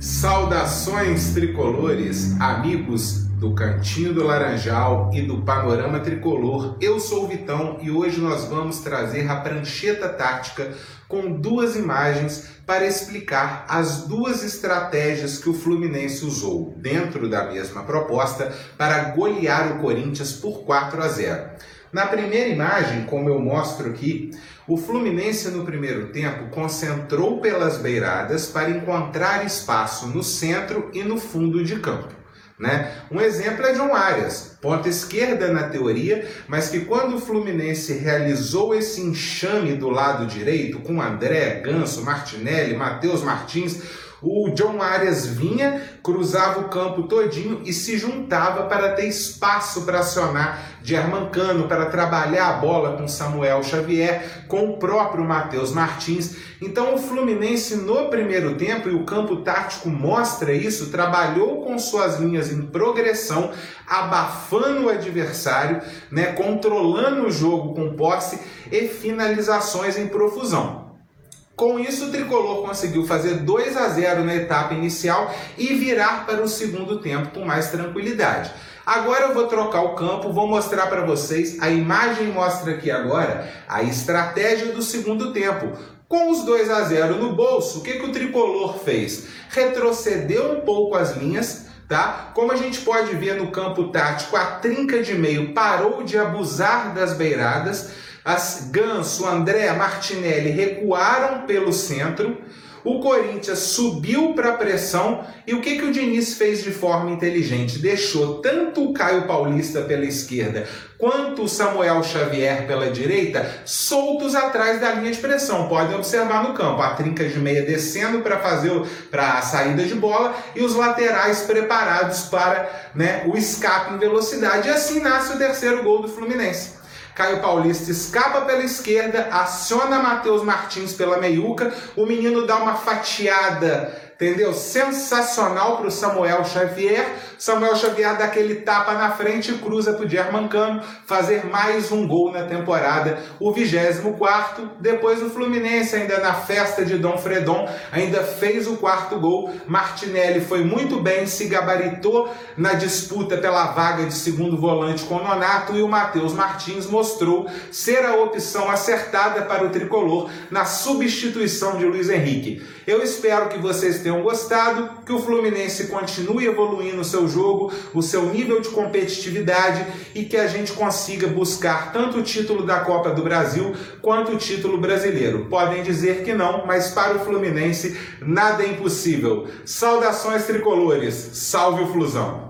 Saudações tricolores, amigos do Cantinho do Laranjal e do Panorama Tricolor. Eu sou o Vitão e hoje nós vamos trazer a prancheta tática com duas imagens para explicar as duas estratégias que o Fluminense usou dentro da mesma proposta para golear o Corinthians por 4 a 0. Na primeira imagem, como eu mostro aqui, o Fluminense no primeiro tempo concentrou pelas beiradas para encontrar espaço no centro e no fundo de campo. Né? Um exemplo é John Arias, ponta esquerda na teoria, mas que quando o Fluminense realizou esse enxame do lado direito, com André, Ganso, Martinelli, Matheus Martins, o John Arias vinha, cruzava o campo todinho e se juntava para ter espaço para acionar Germancano, para trabalhar a bola com Samuel Xavier, com o próprio Matheus Martins. Então o Fluminense no primeiro tempo, e o campo tático mostra isso, trabalhou com suas linhas em progressão, abafando o adversário, né, controlando o jogo com posse e finalizações em profusão. Com isso, o tricolor conseguiu fazer 2 a 0 na etapa inicial e virar para o segundo tempo com mais tranquilidade. Agora eu vou trocar o campo, vou mostrar para vocês. A imagem mostra aqui agora a estratégia do segundo tempo. Com os 2 a 0 no bolso, o que, que o tricolor fez? Retrocedeu um pouco as linhas, tá? Como a gente pode ver no campo tático, a trinca de meio parou de abusar das beiradas as Ganso, André, Martinelli recuaram pelo centro. O Corinthians subiu para a pressão e o que, que o Diniz fez de forma inteligente? Deixou tanto o Caio Paulista pela esquerda quanto o Samuel Xavier pela direita soltos atrás da linha de pressão. Podem observar no campo a trinca de meia descendo para fazer para a saída de bola e os laterais preparados para né, o escape em velocidade. E assim nasce o terceiro gol do Fluminense. Caio Paulista escapa pela esquerda, aciona Matheus Martins pela meiuca, o menino dá uma fatiada entendeu? Sensacional para o Samuel Xavier. Samuel Xavier dá aquele tapa na frente e cruza para o Germancano fazer mais um gol na temporada, o 24. Depois o Fluminense, ainda na festa de Dom Fredon, ainda fez o quarto gol. Martinelli foi muito bem, se gabaritou na disputa pela vaga de segundo volante com o Nonato e o Matheus Martins mostrou ser a opção acertada para o tricolor na substituição de Luiz Henrique. Eu espero que vocês tenham gostado, que o Fluminense continue evoluindo o seu jogo, o seu nível de competitividade e que a gente consiga buscar tanto o título da Copa do Brasil quanto o título brasileiro. Podem dizer que não, mas para o Fluminense nada é impossível. Saudações tricolores, salve o Flusão!